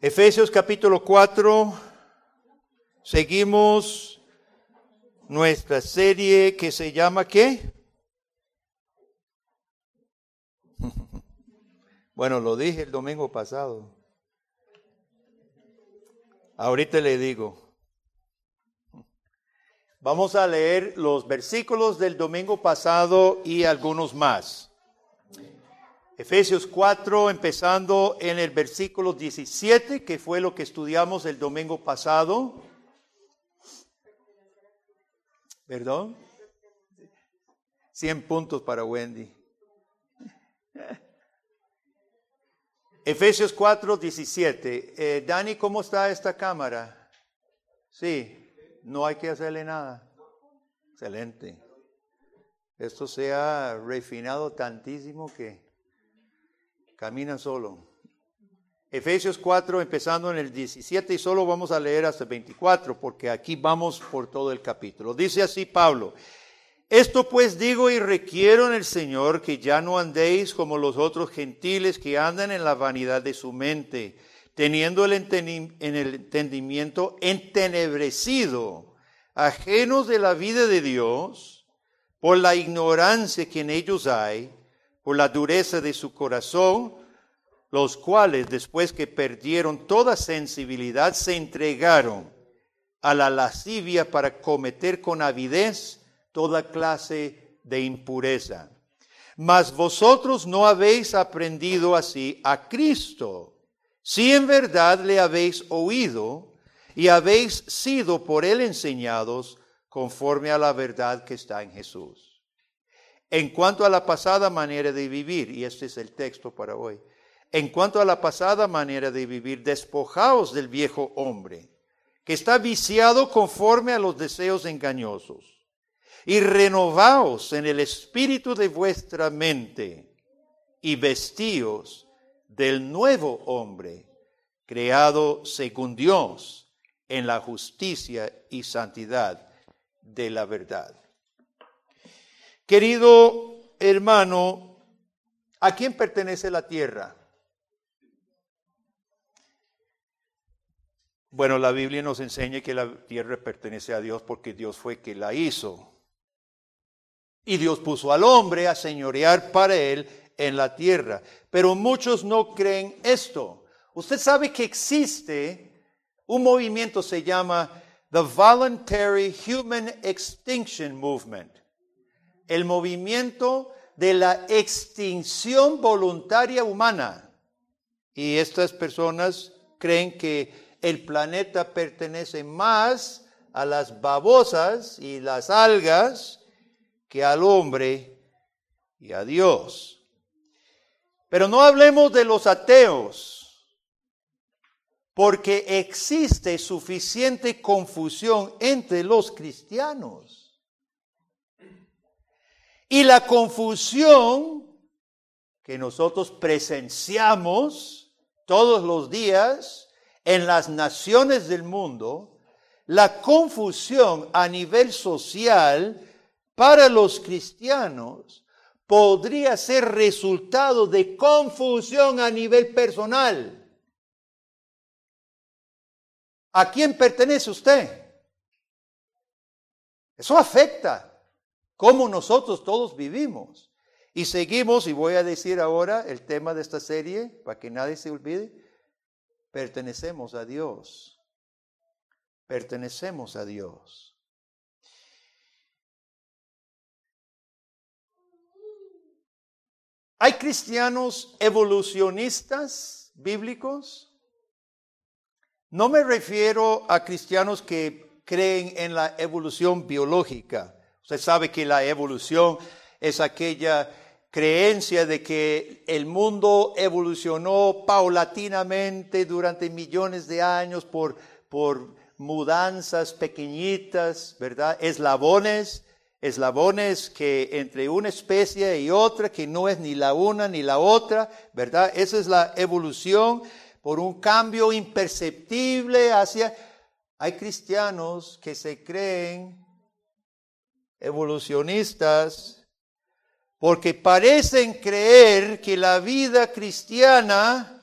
Efesios capítulo 4, seguimos nuestra serie que se llama ¿qué? Bueno, lo dije el domingo pasado. Ahorita le digo. Vamos a leer los versículos del domingo pasado y algunos más. Efesios 4, empezando en el versículo 17, que fue lo que estudiamos el domingo pasado. ¿Perdón? 100 puntos para Wendy. Efesios 4, 17. Eh, Dani, ¿cómo está esta cámara? Sí, no hay que hacerle nada. Excelente. Esto se ha refinado tantísimo que camina solo. Efesios 4, empezando en el 17, y solo vamos a leer hasta el 24, porque aquí vamos por todo el capítulo. Dice así Pablo, esto pues digo y requiero en el Señor que ya no andéis como los otros gentiles que andan en la vanidad de su mente, teniendo el, el entendimiento entenebrecido, ajenos de la vida de Dios, por la ignorancia que en ellos hay, por la dureza de su corazón, los cuales después que perdieron toda sensibilidad se entregaron a la lascivia para cometer con avidez toda clase de impureza. Mas vosotros no habéis aprendido así a Cristo, si en verdad le habéis oído y habéis sido por él enseñados conforme a la verdad que está en Jesús. En cuanto a la pasada manera de vivir, y este es el texto para hoy, en cuanto a la pasada manera de vivir, despojaos del viejo hombre, que está viciado conforme a los deseos engañosos, y renovaos en el espíritu de vuestra mente, y vestíos del nuevo hombre, creado según Dios, en la justicia y santidad de la verdad. Querido hermano, ¿a quién pertenece la tierra? Bueno, la Biblia nos enseña que la tierra pertenece a Dios porque Dios fue quien la hizo. Y Dios puso al hombre a señorear para él en la tierra. Pero muchos no creen esto. Usted sabe que existe un movimiento, se llama The Voluntary Human Extinction Movement el movimiento de la extinción voluntaria humana. Y estas personas creen que el planeta pertenece más a las babosas y las algas que al hombre y a Dios. Pero no hablemos de los ateos, porque existe suficiente confusión entre los cristianos. Y la confusión que nosotros presenciamos todos los días en las naciones del mundo, la confusión a nivel social para los cristianos podría ser resultado de confusión a nivel personal. ¿A quién pertenece usted? Eso afecta cómo nosotros todos vivimos. Y seguimos, y voy a decir ahora el tema de esta serie, para que nadie se olvide, pertenecemos a Dios. Pertenecemos a Dios. ¿Hay cristianos evolucionistas bíblicos? No me refiero a cristianos que creen en la evolución biológica Usted sabe que la evolución es aquella creencia de que el mundo evolucionó paulatinamente durante millones de años por, por mudanzas pequeñitas, ¿verdad? Eslabones, eslabones que entre una especie y otra, que no es ni la una ni la otra, ¿verdad? Esa es la evolución por un cambio imperceptible hacia... Hay cristianos que se creen evolucionistas porque parecen creer que la vida cristiana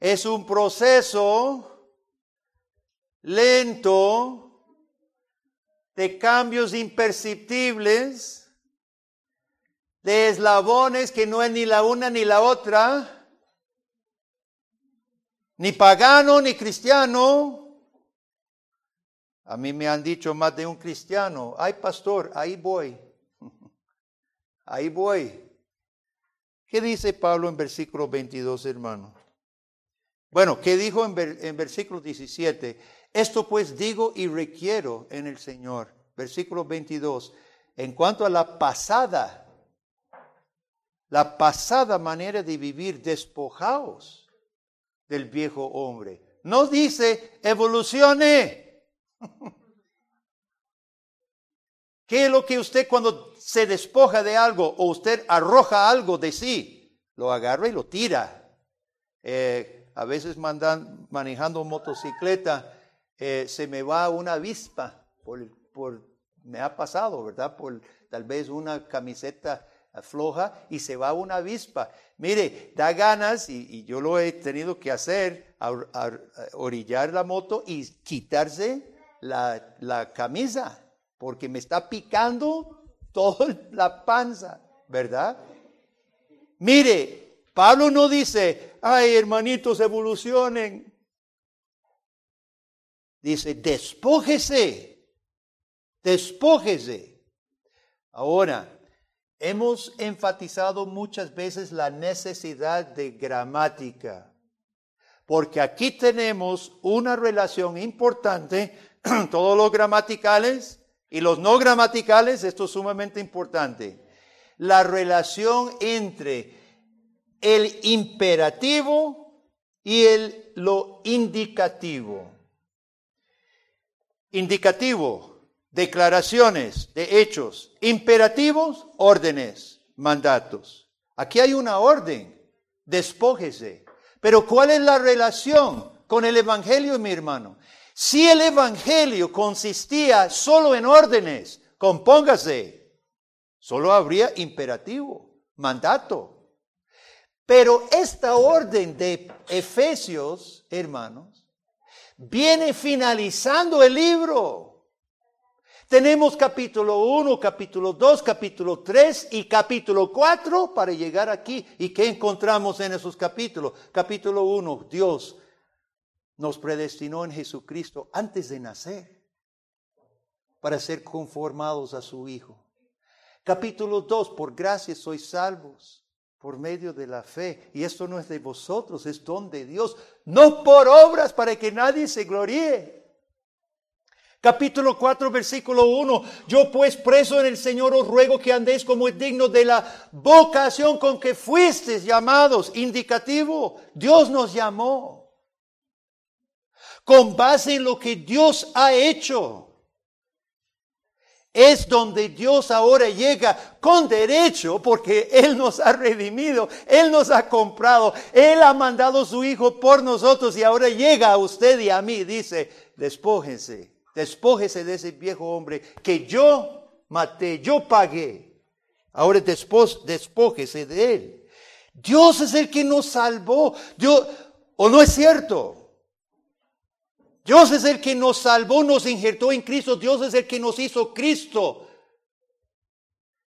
es un proceso lento de cambios imperceptibles, de eslabones que no es ni la una ni la otra, ni pagano ni cristiano. A mí me han dicho más de un cristiano, ay pastor, ahí voy, ahí voy. ¿Qué dice Pablo en versículo 22, hermano? Bueno, ¿qué dijo en, versículo 17? Esto pues digo y requiero en el Señor. Versículo 22. En cuanto a la pasada, la pasada manera de vivir, despojaos del viejo hombre. No dice evolucione. ¿Qué es lo que usted cuando se despoja de algo o usted arroja algo de sí, lo agarra y lo tira? Eh, a veces mandan, manejando motocicleta, eh, se me va una avispa, por, me ha pasado, ¿verdad? Por tal vez una camiseta floja y se va una avispa. Mire, da ganas, y, yo lo he tenido que hacer, orillar la moto y quitarse la, la camisa porque me está picando toda la panza, ¿verdad? Mire, Pablo no dice, ay hermanitos, evolucionen. Dice, despójese, despójese. Ahora, hemos enfatizado muchas veces la necesidad de gramática, porque aquí tenemos una relación importante, todos los gramaticales, y los no gramaticales, esto es sumamente importante, la relación entre el imperativo y el, lo indicativo. Indicativo, declaraciones de hechos. Imperativos, órdenes, mandatos. Aquí hay una orden, despójese. Pero ¿cuál es la relación con el Evangelio, mi hermano? Si el Evangelio consistía solo en órdenes, compóngase, solo habría imperativo, mandato. Pero esta orden de Efesios, hermanos, viene finalizando el libro. Tenemos capítulo 1, capítulo 2, capítulo 3 y capítulo 4 para llegar aquí. ¿Y qué encontramos en esos capítulos? Capítulo 1, Dios nos predestinó en Jesucristo antes de nacer para ser conformados a su Hijo. Capítulo 2, por gracia sois salvos por medio de la fe. Y esto no es de vosotros, es don de Dios, no por obras para que nadie se gloríe. Capítulo 4, versículo 1. Yo pues preso en el Señor os ruego que andéis como es digno de la vocación con que fuisteis llamados. Indicativo, Dios nos llamó con base en lo que Dios ha hecho. Es donde Dios ahora llega con derecho porque Él nos ha redimido, Él nos ha comprado, Él ha mandado su Hijo por nosotros y ahora llega a usted y a mí. Dice, despójense, despójese de ese viejo hombre que yo maté, yo pagué. Ahora despójese de Él. Dios es el que nos salvó. Dios, ¿O no es cierto? Dios es el que nos salvó, nos injertó en Cristo. Dios es el que nos hizo Cristo.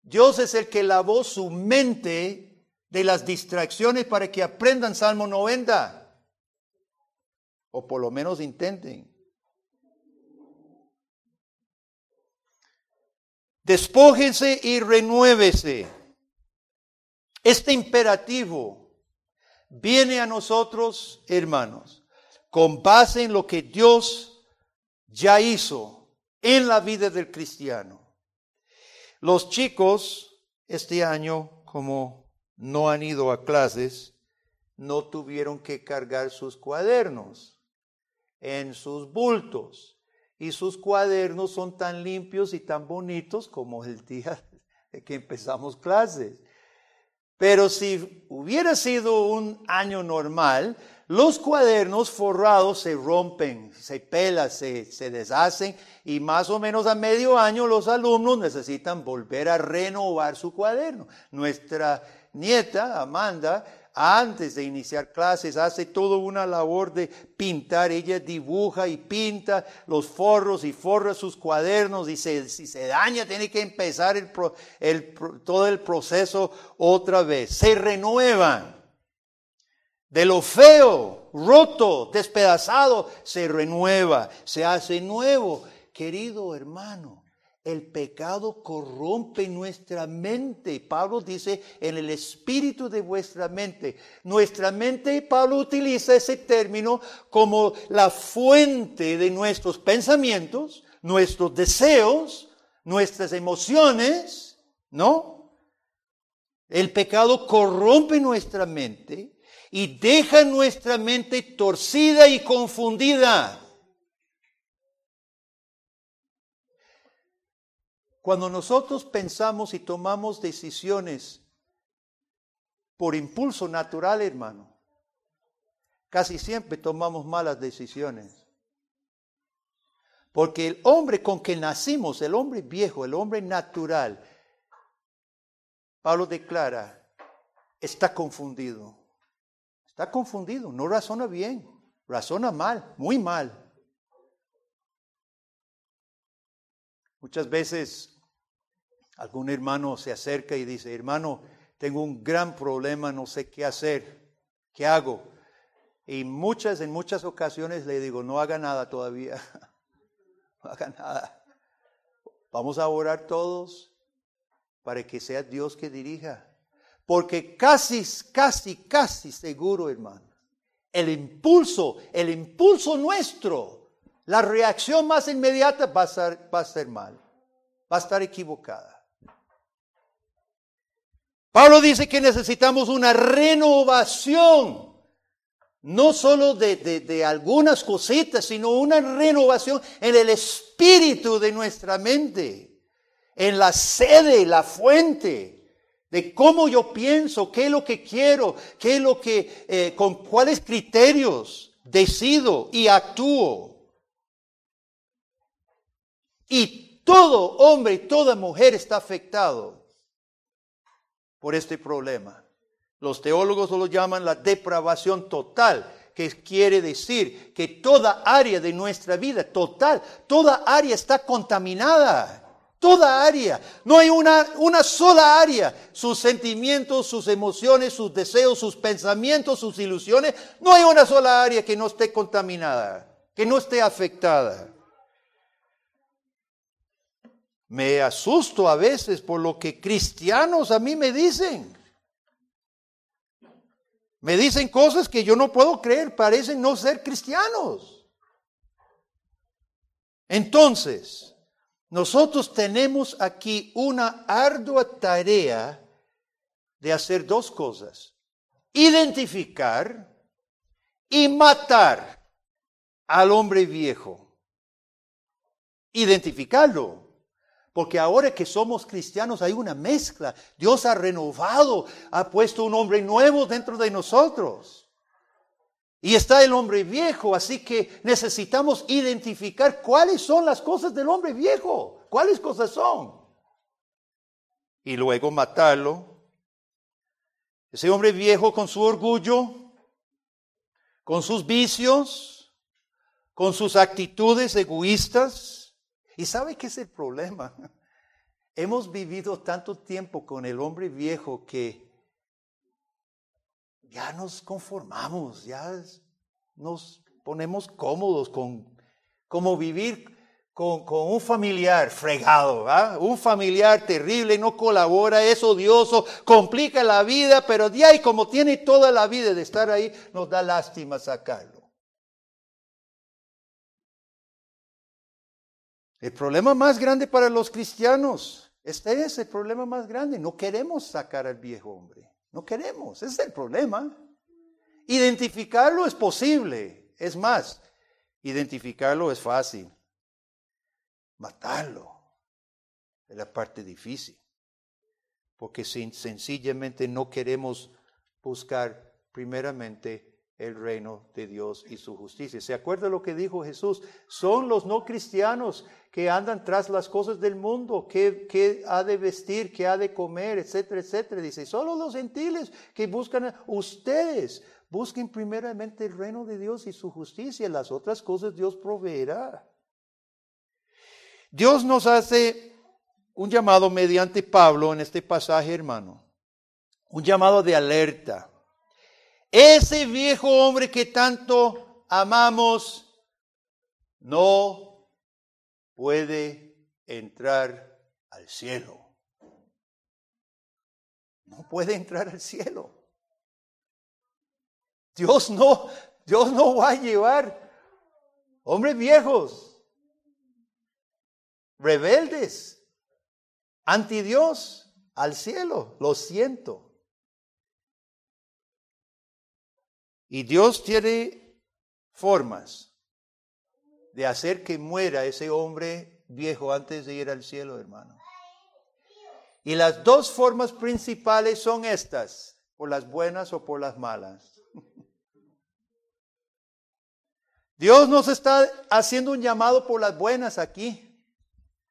Dios es el que lavó su mente de las distracciones para que aprendan Salmo 90. O por lo menos intenten. Despójense y renuévese. Este imperativo viene a nosotros, hermanos con base en lo que Dios ya hizo en la vida del cristiano. Los chicos este año, como no han ido a clases, no tuvieron que cargar sus cuadernos en sus bultos. Y sus cuadernos son tan limpios y tan bonitos como el día que empezamos clases. Pero si hubiera sido un año normal, los cuadernos forrados se rompen, se pelan, se, se, deshacen y más o menos a medio año los alumnos necesitan volver a renovar su cuaderno. Nuestra nieta, Amanda, antes de iniciar clases, hace toda una labor de pintar. Ella dibuja y pinta los forros y forra sus cuadernos y si se daña tiene que empezar todo el proceso otra vez. Se renuevan. De lo feo, roto, despedazado, se renueva, se hace nuevo. Querido hermano, el pecado corrompe nuestra mente. Pablo dice en el espíritu de vuestra mente. Nuestra mente, Pablo utiliza ese término como la fuente de nuestros pensamientos, nuestros deseos, nuestras emociones, ¿no? El pecado corrompe nuestra mente y deja nuestra mente torcida y confundida. Cuando nosotros pensamos y tomamos decisiones por impulso natural, hermano, casi siempre tomamos malas decisiones. Porque el hombre con que nacimos, el hombre viejo, el hombre natural, Pablo declara, está confundido. Está confundido, no razona bien, razona mal, muy mal. Muchas veces algún hermano se acerca y dice, hermano, tengo un gran problema, no sé qué hacer, ¿qué hago? Y muchas, en muchas ocasiones le digo, no haga nada todavía, no haga nada. Vamos a orar todos para que sea Dios que dirija. Porque casi, casi, casi seguro, hermano, el impulso, el impulso nuestro, la reacción más inmediata va a, ser, mal, va a estar equivocada. Pablo dice que necesitamos una renovación, no solo de, de, algunas cositas, sino una renovación en el espíritu de nuestra mente, en la sede, la fuente de cómo yo pienso, qué es lo que quiero, qué es lo que, eh, con cuáles criterios decido y actúo. Y todo hombre y toda mujer está afectado por este problema. Los teólogos lo llaman la depravación total, que quiere decir que toda área de nuestra vida, total, toda área está contaminada. Toda área. No hay una, una sola área. Sus sentimientos, sus emociones, sus deseos, sus pensamientos, sus ilusiones. No hay una sola área que no esté contaminada, que no esté afectada. Me asusto a veces por lo que cristianos a mí me dicen. Me dicen cosas que yo no puedo creer, parecen no ser cristianos. Entonces, nosotros tenemos aquí una ardua tarea de hacer dos cosas. Identificar y matar al hombre viejo. Identificarlo. Porque ahora que somos cristianos hay una mezcla. Dios ha renovado, ha puesto un hombre nuevo dentro de nosotros. Y está el hombre viejo, así que necesitamos identificar cuáles son las cosas del hombre viejo, cuáles cosas son. Y luego matarlo. Ese hombre viejo con su orgullo, con sus vicios, con sus actitudes egoístas, ¿Y sabe qué es el problema? Hemos vivido tanto tiempo con el hombre viejo que ya nos conformamos, ya nos ponemos cómodos con como vivir con, un familiar fregado, un familiar terrible, no colabora, es odioso, complica la vida, pero de ahí como tiene toda la vida de estar ahí, nos da lástima sacarlo. El problema más grande para los cristianos, este es el problema más grande. No queremos sacar al viejo hombre. No queremos. Ese es el problema. Identificarlo es posible. Es más, identificarlo es fácil. Matarlo es la parte difícil. Porque sencillamente no queremos buscar primeramente el reino de Dios y su justicia. ¿Se acuerda lo que dijo Jesús? Son los no cristianos que andan tras las cosas del mundo, que, ha de vestir, que ha de comer, etcétera, etcétera. Dice, solo los gentiles que buscan, ustedes busquen primeramente el reino de Dios y su justicia, las otras cosas Dios proveerá. Dios nos hace un llamado mediante Pablo en este pasaje, hermano, un llamado de alerta ese viejo hombre que tanto amamos no puede entrar al cielo. No puede entrar al cielo. Dios no, Dios no va a llevar hombres viejos, rebeldes, anti Dios al cielo. Lo siento. Y Dios tiene formas de hacer que muera ese hombre viejo antes de ir al cielo, hermano. Y las dos formas principales son estas, por las buenas o por las malas. Dios nos está haciendo un llamado por las buenas aquí.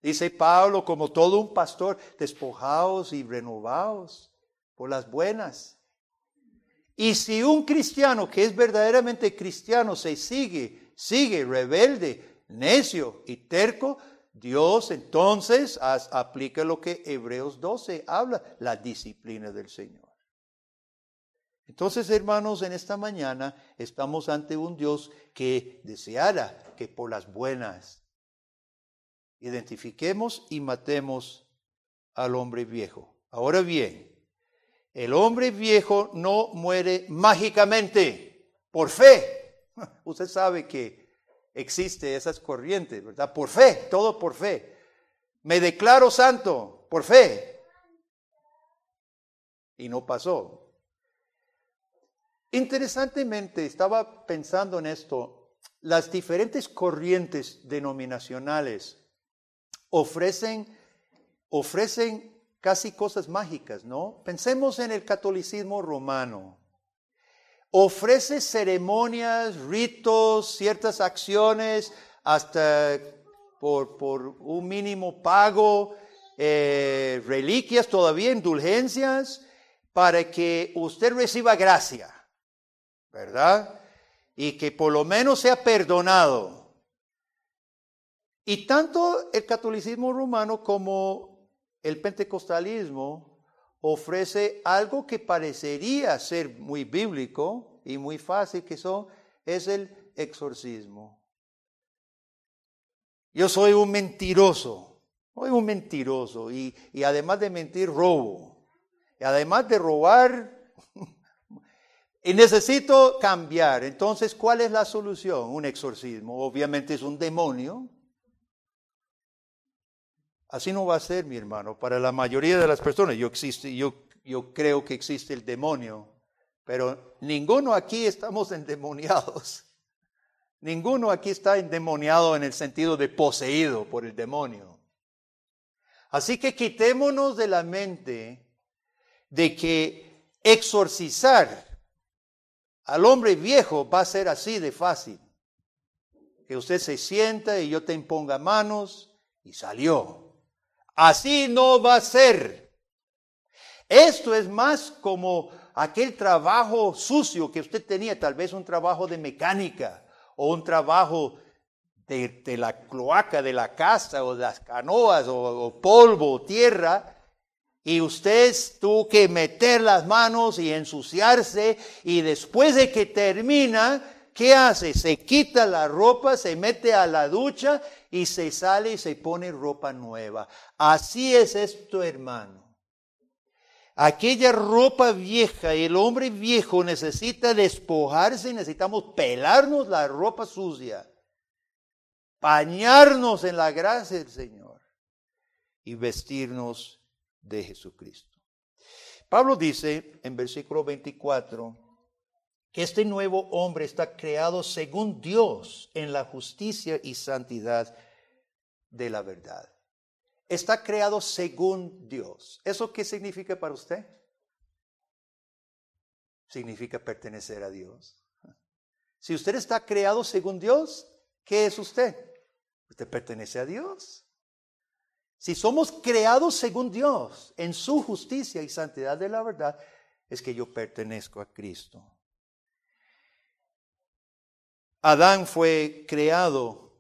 Dice Pablo, como todo un pastor, despojados y renovados por las buenas. Y si un cristiano que es verdaderamente cristiano se sigue, sigue rebelde, necio y terco, Dios entonces aplica lo que Hebreos 12 habla, la disciplina del Señor. Entonces, hermanos, en esta mañana estamos ante un Dios que deseara que por las buenas identifiquemos y matemos al hombre viejo. Ahora bien, el hombre viejo no muere mágicamente, por fe. Usted sabe que existe esas corrientes, ¿verdad? Por fe, todo por fe. Me declaro santo, por fe. Y no pasó. Interesantemente, estaba pensando en esto, las diferentes corrientes denominacionales ofrecen, ofrecen casi cosas mágicas, ¿no? Pensemos en el catolicismo romano. Ofrece ceremonias, ritos, ciertas acciones, hasta por, un mínimo pago, eh, reliquias, todavía indulgencias, para que usted reciba gracia, ¿verdad? Y que por lo menos sea perdonado. Y tanto el catolicismo romano como el pentecostalismo ofrece algo que parecería ser muy bíblico y muy fácil, que son, es el exorcismo. Yo soy un mentiroso, soy un mentiroso y, y además de mentir, robo. Y además de robar, y necesito cambiar. Entonces, ¿cuál es la solución? Un exorcismo. Obviamente es un demonio Así no va a ser, mi hermano, para la mayoría de las personas. Yo, existe, yo, creo que existe el demonio, pero ninguno aquí estamos endemoniados. Ninguno aquí está endemoniado en el sentido de poseído por el demonio. Así que quitémonos de la mente de que exorcizar al hombre viejo va a ser así de fácil. Que usted se sienta y yo te imponga manos y salió. Así no va a ser. Esto es más como aquel trabajo sucio que usted tenía, tal vez un trabajo de mecánica o un trabajo de, la cloaca de la casa o de las canoas o, o polvo o tierra. Y usted tuvo que meter las manos y ensuciarse y después de que termina, ¿qué hace? Se quita la ropa, se mete a la ducha y se sale y se pone ropa nueva. Así es esto, hermano. Aquella ropa vieja, el hombre viejo necesita despojarse, necesitamos pelarnos la ropa sucia, bañarnos en la gracia del Señor y vestirnos de Jesucristo. Pablo dice en versículo 24, que este nuevo hombre está creado según Dios en la justicia y santidad de la verdad. Está creado según Dios. ¿Eso qué significa para usted? Significa pertenecer a Dios. Si usted está creado según Dios, ¿qué es usted? Usted pertenece a Dios. Si somos creados según Dios, en su justicia y santidad de la verdad, es que yo pertenezco a Cristo. Adán fue creado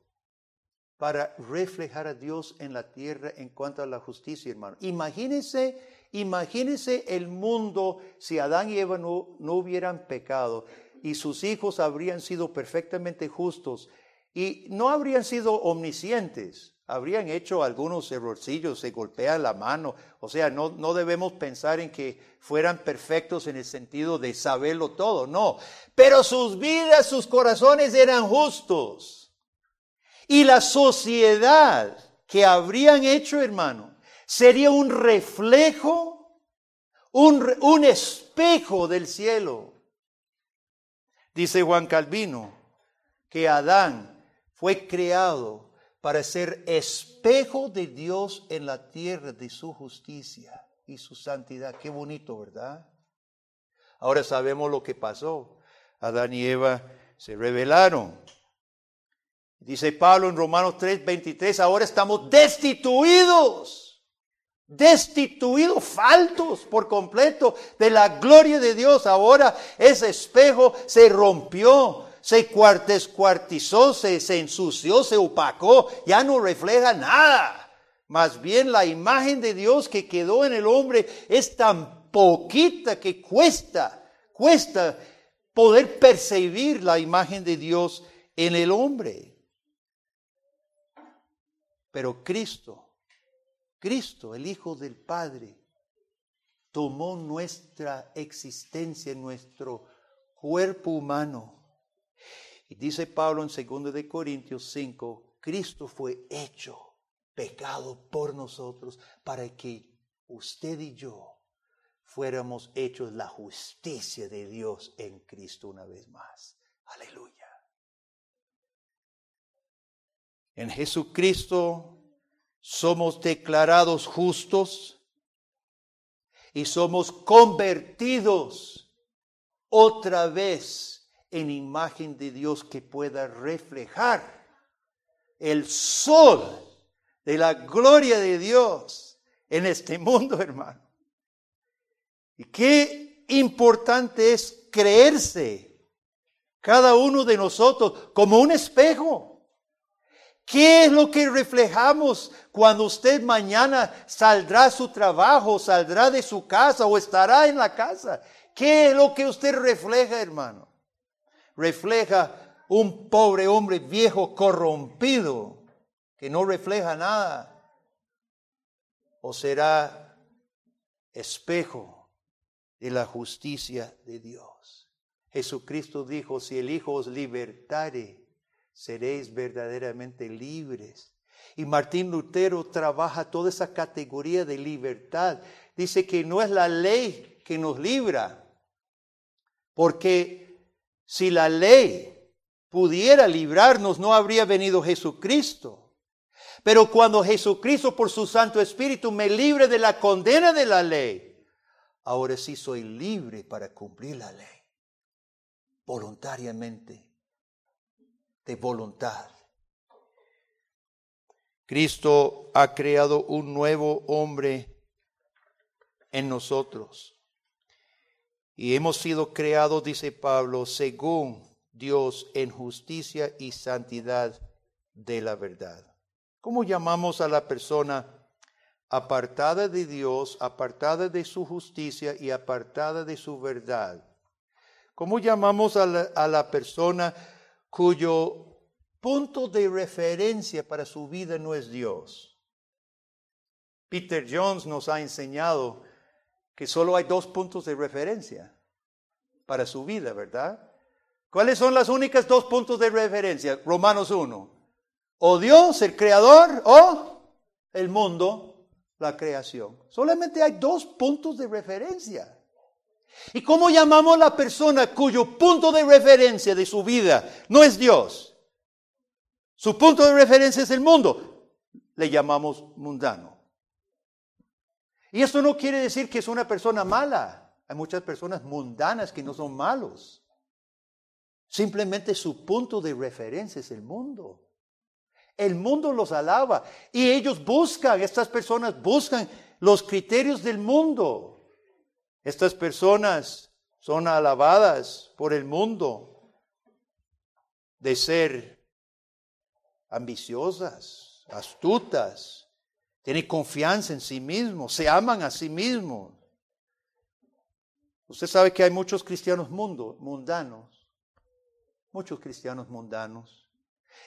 para reflejar a Dios en la tierra en cuanto a la justicia, hermano. Imagínense, imagínense el mundo si Adán y Eva no, no hubieran pecado y sus hijos habrían sido perfectamente justos y no habrían sido omniscientes habrían hecho algunos errorcillos, se golpea la mano. O sea, no, no debemos pensar en que fueran perfectos en el sentido de saberlo todo, no. Pero sus vidas, sus corazones eran justos. Y la sociedad que habrían hecho, hermano, sería un reflejo, un, un espejo del cielo. Dice Juan Calvino que Adán fue creado para ser espejo de Dios en la tierra de su justicia y su santidad. Qué bonito, ¿verdad? Ahora sabemos lo que pasó. Adán y Eva se rebelaron. Dice Pablo en Romanos 3, 23, ahora estamos destituidos, destituidos, faltos por completo de la gloria de Dios. Ahora ese espejo se rompió, se cuartizó, se, se ensució, se opacó, ya no refleja nada. Más bien la imagen de Dios que quedó en el hombre es tan poquita que cuesta, cuesta poder percibir la imagen de Dios en el hombre. Pero Cristo, Cristo, el Hijo del Padre, tomó nuestra existencia, nuestro cuerpo humano y dice Pablo en 2 de Corintios 5, Cristo fue hecho pecado por nosotros para que usted y yo fuéramos hechos la justicia de Dios en Cristo una vez más. Aleluya. En Jesucristo somos declarados justos y somos convertidos otra vez en imagen de Dios que pueda reflejar el sol de la gloria de Dios en este mundo, hermano. Y qué importante es creerse cada uno de nosotros como un espejo. ¿Qué es lo que reflejamos cuando usted mañana saldrá a su trabajo, saldrá de su casa o estará en la casa? ¿Qué es lo que usted refleja, hermano? Refleja un pobre hombre viejo corrompido que no refleja nada? ¿O será espejo de la justicia de Dios? Jesucristo dijo, si el Hijo os libertare, seréis verdaderamente libres. Y Martín Lutero trabaja toda esa categoría de libertad. Dice que no es la ley que nos libra, porque si la ley pudiera librarnos, no habría venido Jesucristo. Pero cuando Jesucristo por su Santo Espíritu me libre de la condena de la ley, ahora sí soy libre para cumplir la ley. Voluntariamente, de voluntad. Cristo ha creado un nuevo hombre en nosotros. Y hemos sido creados, dice Pablo, según Dios en justicia y santidad de la verdad. ¿Cómo llamamos a la persona apartada de Dios, apartada de su justicia y apartada de su verdad? ¿Cómo llamamos a la, a la persona cuyo punto de referencia para su vida no es Dios? Peter Jones nos ha enseñado que solo hay dos puntos de referencia para su vida, ¿verdad? ¿Cuáles son las únicas dos puntos de referencia? Romanos 1. O Dios, el creador, o el mundo, la creación. Solamente hay dos puntos de referencia. ¿Y cómo llamamos a la persona cuyo punto de referencia de su vida no es Dios? Su punto de referencia es el mundo. Le llamamos mundano. Y esto no quiere decir que es una persona mala. Hay muchas personas mundanas que no son malos. Simplemente su punto de referencia es el mundo. El mundo los alaba y ellos buscan, estas personas buscan los criterios del mundo. Estas personas son alabadas por el mundo de ser ambiciosas, astutas, tienen confianza en sí mismos, se aman a sí mismos. Usted sabe que hay muchos cristianos mundo, mundanos, muchos cristianos mundanos.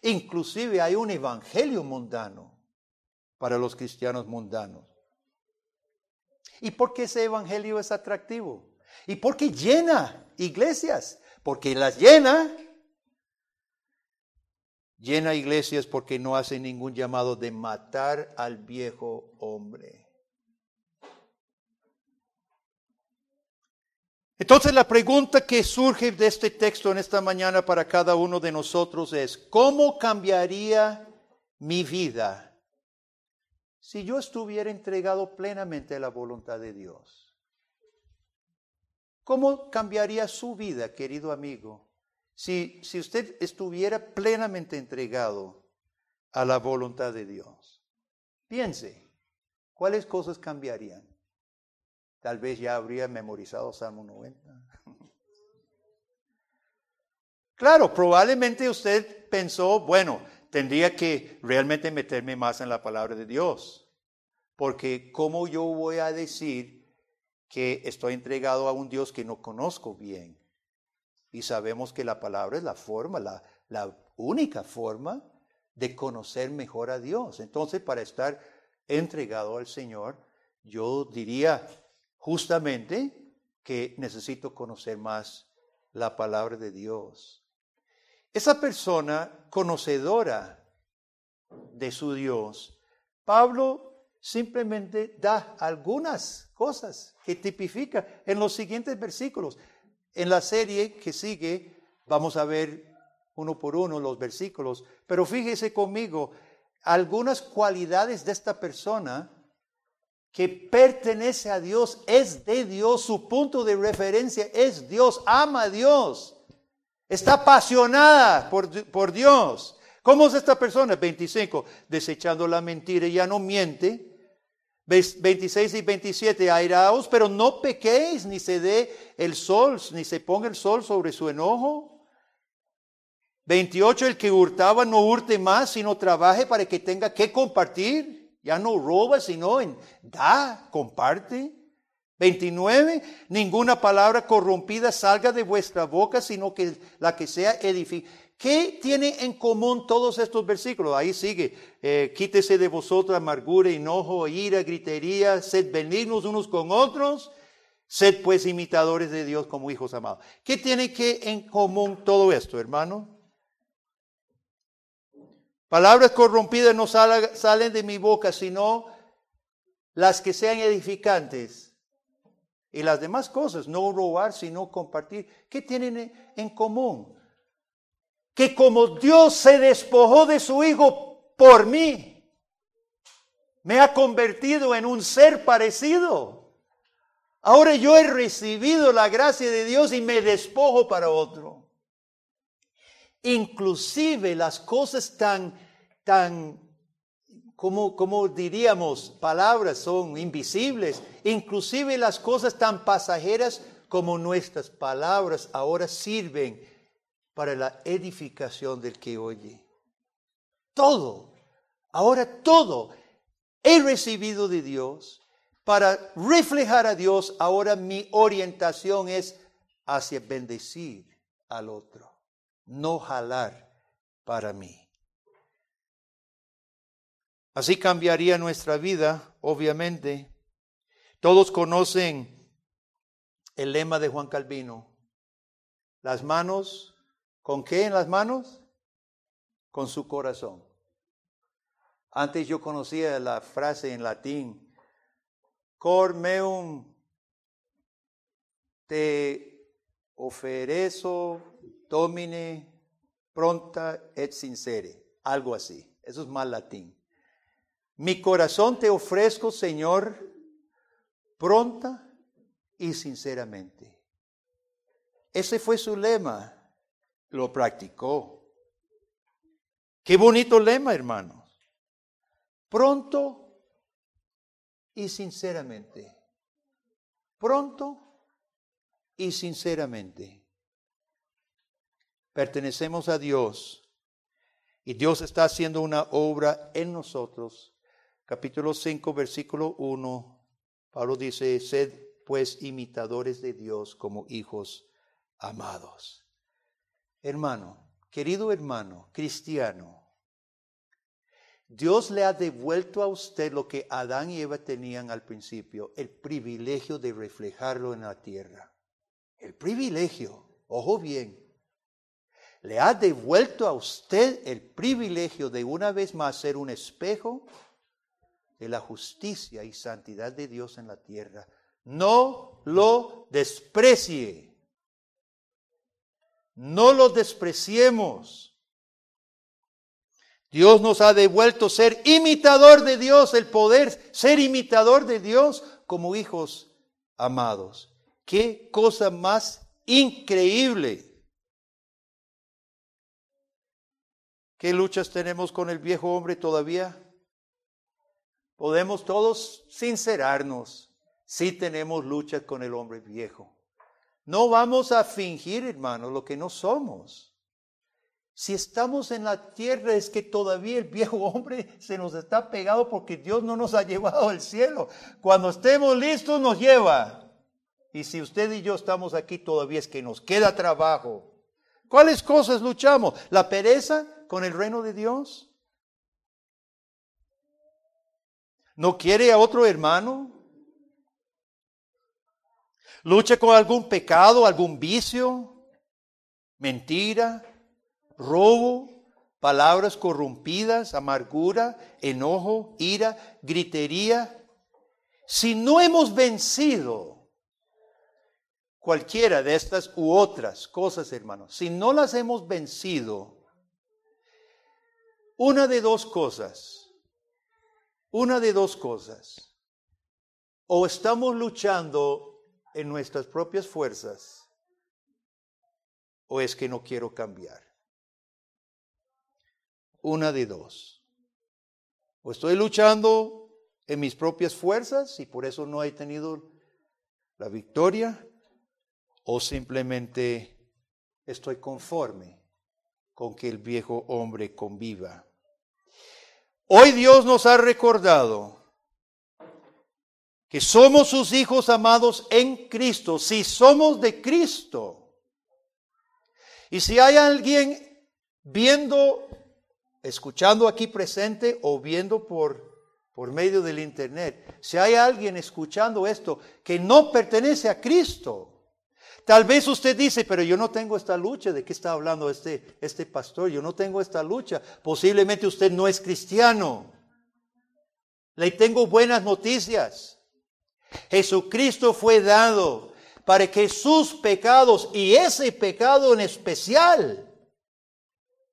Inclusive hay un evangelio mundano para los cristianos mundanos. ¿Y por qué ese evangelio es atractivo? ¿Y por qué llena iglesias? Porque las llena. Llena iglesias porque no hace ningún llamado de matar al viejo hombre. Entonces la pregunta que surge de este texto en esta mañana para cada uno de nosotros es, ¿cómo cambiaría mi vida si yo estuviera entregado plenamente a la voluntad de Dios? ¿Cómo cambiaría su vida, querido amigo, si, si usted estuviera plenamente entregado a la voluntad de Dios? Piense, ¿cuáles cosas cambiarían? Tal vez ya habría memorizado Salmo 90. Claro, probablemente usted pensó, bueno, tendría que realmente meterme más en la palabra de Dios. Porque ¿cómo yo voy a decir que estoy entregado a un Dios que no conozco bien? Y sabemos que la palabra es la forma, la, la única forma de conocer mejor a Dios. Entonces, para estar entregado al Señor, yo diría justamente que necesito conocer más la palabra de Dios. Esa persona conocedora de su Dios, Pablo simplemente da algunas cosas que tipifica en los siguientes versículos. En la serie que sigue vamos a ver uno por uno los versículos, pero fíjese conmigo algunas cualidades de esta persona que pertenece a Dios, es de Dios, su punto de referencia es Dios, ama a Dios. Está apasionada por, por Dios. ¿Cómo es esta persona? 25, desechando la mentira, ya no miente. 26 y 27, airaos, pero no pequéis, ni se dé el sol, ni se ponga el sol sobre su enojo. 28, el que hurtaba no hurte más, sino trabaje para que tenga que compartir. Ya no roba, sino en da, comparte. 29, ninguna palabra corrompida salga de vuestra boca, sino que la que sea edificada. ¿Qué tiene en común todos estos versículos? Ahí sigue, eh, quítese de vosotros amargura, enojo, ira, gritería, sed benignos unos con otros, sed pues imitadores de Dios como hijos amados. ¿Qué tiene que en común todo esto, hermano? Palabras corrompidas no salen de mi boca, sino las que sean edificantes y las demás cosas, no robar, sino compartir, ¿qué tienen en común? Que como Dios se despojó de su Hijo por mí, me ha convertido en un ser parecido. Ahora yo he recibido la gracia de Dios y me despojo para otro. Inclusive las cosas tan, tan como, diríamos, palabras son invisibles, inclusive las cosas tan pasajeras como nuestras palabras ahora sirven para la edificación del que oye. Todo, ahora todo he recibido de Dios para reflejar a Dios, ahora mi orientación es hacia bendecir al otro, no jalar para mí. Así cambiaría nuestra vida, obviamente. Todos conocen el lema de Juan Calvino. Las manos, ¿con qué en las manos? Con su corazón. Antes yo conocía la frase en latín, cor meum te oferezo domine pronta et sincere, algo así. Eso es más latín. Mi corazón te ofrezco, Señor, pronta y sinceramente. Ese fue su lema lo practicó. Qué bonito lema, hermanos. Pronto y sinceramente. Pronto y sinceramente. Pertenecemos a Dios y Dios está haciendo una obra en nosotros. Capítulo 5, versículo 1, Pablo dice, sed pues imitadores de Dios como hijos amados. Hermano, querido hermano, cristiano, Dios le ha devuelto a usted lo que Adán y Eva tenían al principio, el privilegio de reflejarlo en la tierra. El privilegio, ojo bien, le ha devuelto a usted el privilegio de una vez más ser un espejo de la justicia y santidad de Dios en la tierra. No lo desprecie. No lo despreciemos. Dios nos ha devuelto ser imitador de Dios, el poder ser imitador de Dios como hijos amados. Qué cosa más increíble. ¿Qué luchas tenemos con el viejo hombre todavía? Podemos todos sincerarnos si tenemos luchas con el hombre viejo. No vamos a fingir, hermano, lo que no somos. Si estamos en la tierra es que todavía el viejo hombre se nos está pegado porque Dios no nos ha llevado al cielo. Cuando estemos listos nos lleva. Y si usted y yo estamos aquí todavía es que nos queda trabajo. ¿Cuáles cosas luchamos? ¿La pereza? con el reino de Dios? ¿No quiere a otro hermano? ¿Lucha con algún pecado, algún vicio? ¿Mentira? ¿Robo? ¿Palabras corrompidas? ¿Amargura? ¿Enojo? ¿Ira? ¿Gritería? Si no hemos vencido cualquiera de estas u otras cosas, hermanos, si no las hemos vencido, una de dos cosas. Una de dos cosas. O estamos luchando en nuestras propias fuerzas o es que no quiero cambiar. Una de dos. O estoy luchando en mis propias fuerzas y por eso no he tenido la victoria o simplemente estoy conforme con que el viejo hombre conviva. Hoy Dios nos ha recordado que somos sus hijos amados en Cristo, si somos de Cristo. Y si hay alguien viendo, escuchando aquí presente o viendo por, por medio del Internet, si hay alguien escuchando esto que no pertenece a Cristo, Tal vez usted dice, pero yo no tengo esta lucha. ¿De qué está hablando este, este pastor? Yo no tengo esta lucha. Posiblemente usted no es cristiano. Le tengo buenas noticias. Jesucristo fue dado para que sus pecados y ese pecado en especial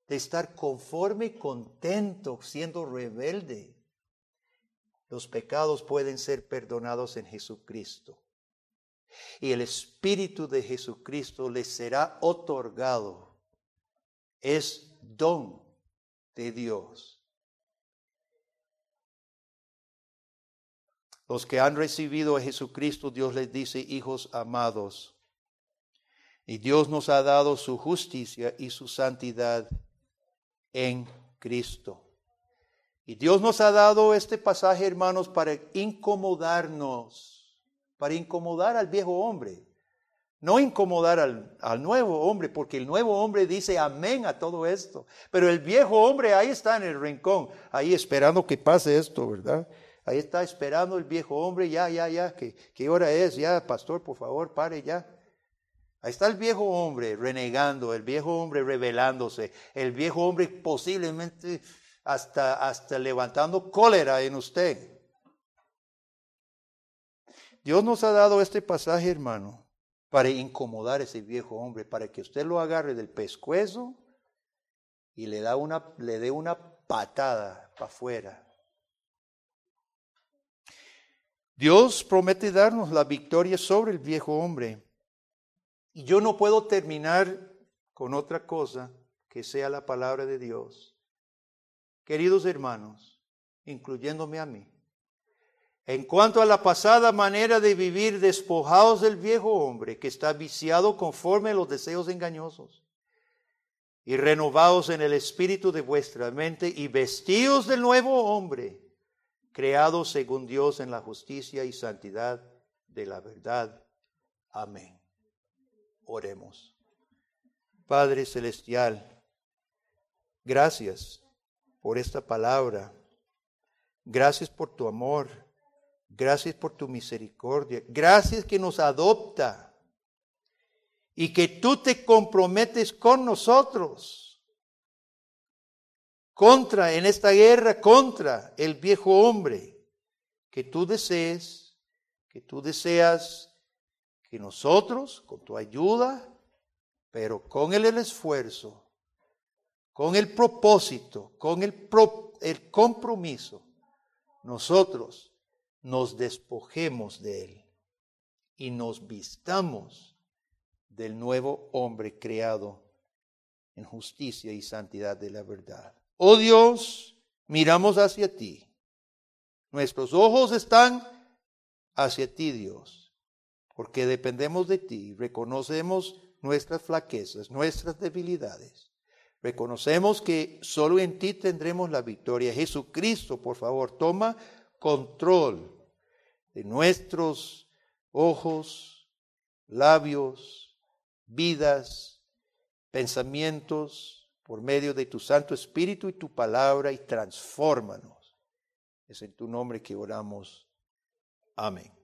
de estar conforme y contento siendo rebelde. Los pecados pueden ser perdonados en Jesucristo y el Espíritu de Jesucristo les será otorgado. Es don de Dios. Los que han recibido a Jesucristo, Dios les dice, hijos amados. Y Dios nos ha dado su justicia y su santidad en Cristo. Y Dios nos ha dado este pasaje, hermanos, para incomodarnos para incomodar al viejo hombre. No incomodar al, nuevo hombre, porque el nuevo hombre dice amén a todo esto. Pero el viejo hombre ahí está en el rincón, ahí esperando que pase esto, ¿verdad? Ahí está esperando el viejo hombre, ya, ya, ya, ¿qué, hora es? Ya, pastor, por favor, pare ya. Ahí está el viejo hombre renegando, el viejo hombre rebelándose, el viejo hombre posiblemente hasta, hasta levantando cólera en usted. Dios nos ha dado este pasaje, hermano, para incomodar a ese viejo hombre, para que usted lo agarre del pescuezo y le, da una, le dé una patada para afuera. Dios promete darnos la victoria sobre el viejo hombre. Y yo no puedo terminar con otra cosa que sea la palabra de Dios. Queridos hermanos, incluyéndome a mí, en cuanto a la pasada manera de vivir despojados del viejo hombre que está viciado conforme a los deseos engañosos, y renovados en el espíritu de vuestra mente y vestidos del nuevo hombre, creado según Dios en la justicia y santidad de la verdad. Amén. Oremos. Padre Celestial, gracias por esta palabra. Gracias por tu amor. Gracias por tu misericordia. Gracias que nos adopta y que tú te comprometes con nosotros contra, en esta guerra contra el viejo hombre, que tú desees, que tú deseas que nosotros, con tu ayuda, pero con el, esfuerzo, con el propósito, con el, el compromiso, nosotros nos despojemos de él y nos vistamos del nuevo hombre creado en justicia y santidad de la verdad. Oh Dios, miramos hacia ti. Nuestros ojos están hacia ti, Dios, porque dependemos de ti. Reconocemos nuestras flaquezas, nuestras debilidades. Reconocemos que solo en ti tendremos la victoria. Jesucristo, por favor, toma control de nuestros ojos, labios, vidas, pensamientos, por medio de tu Santo Espíritu y tu palabra, y transfórmanos. Es en tu nombre que oramos. Amén.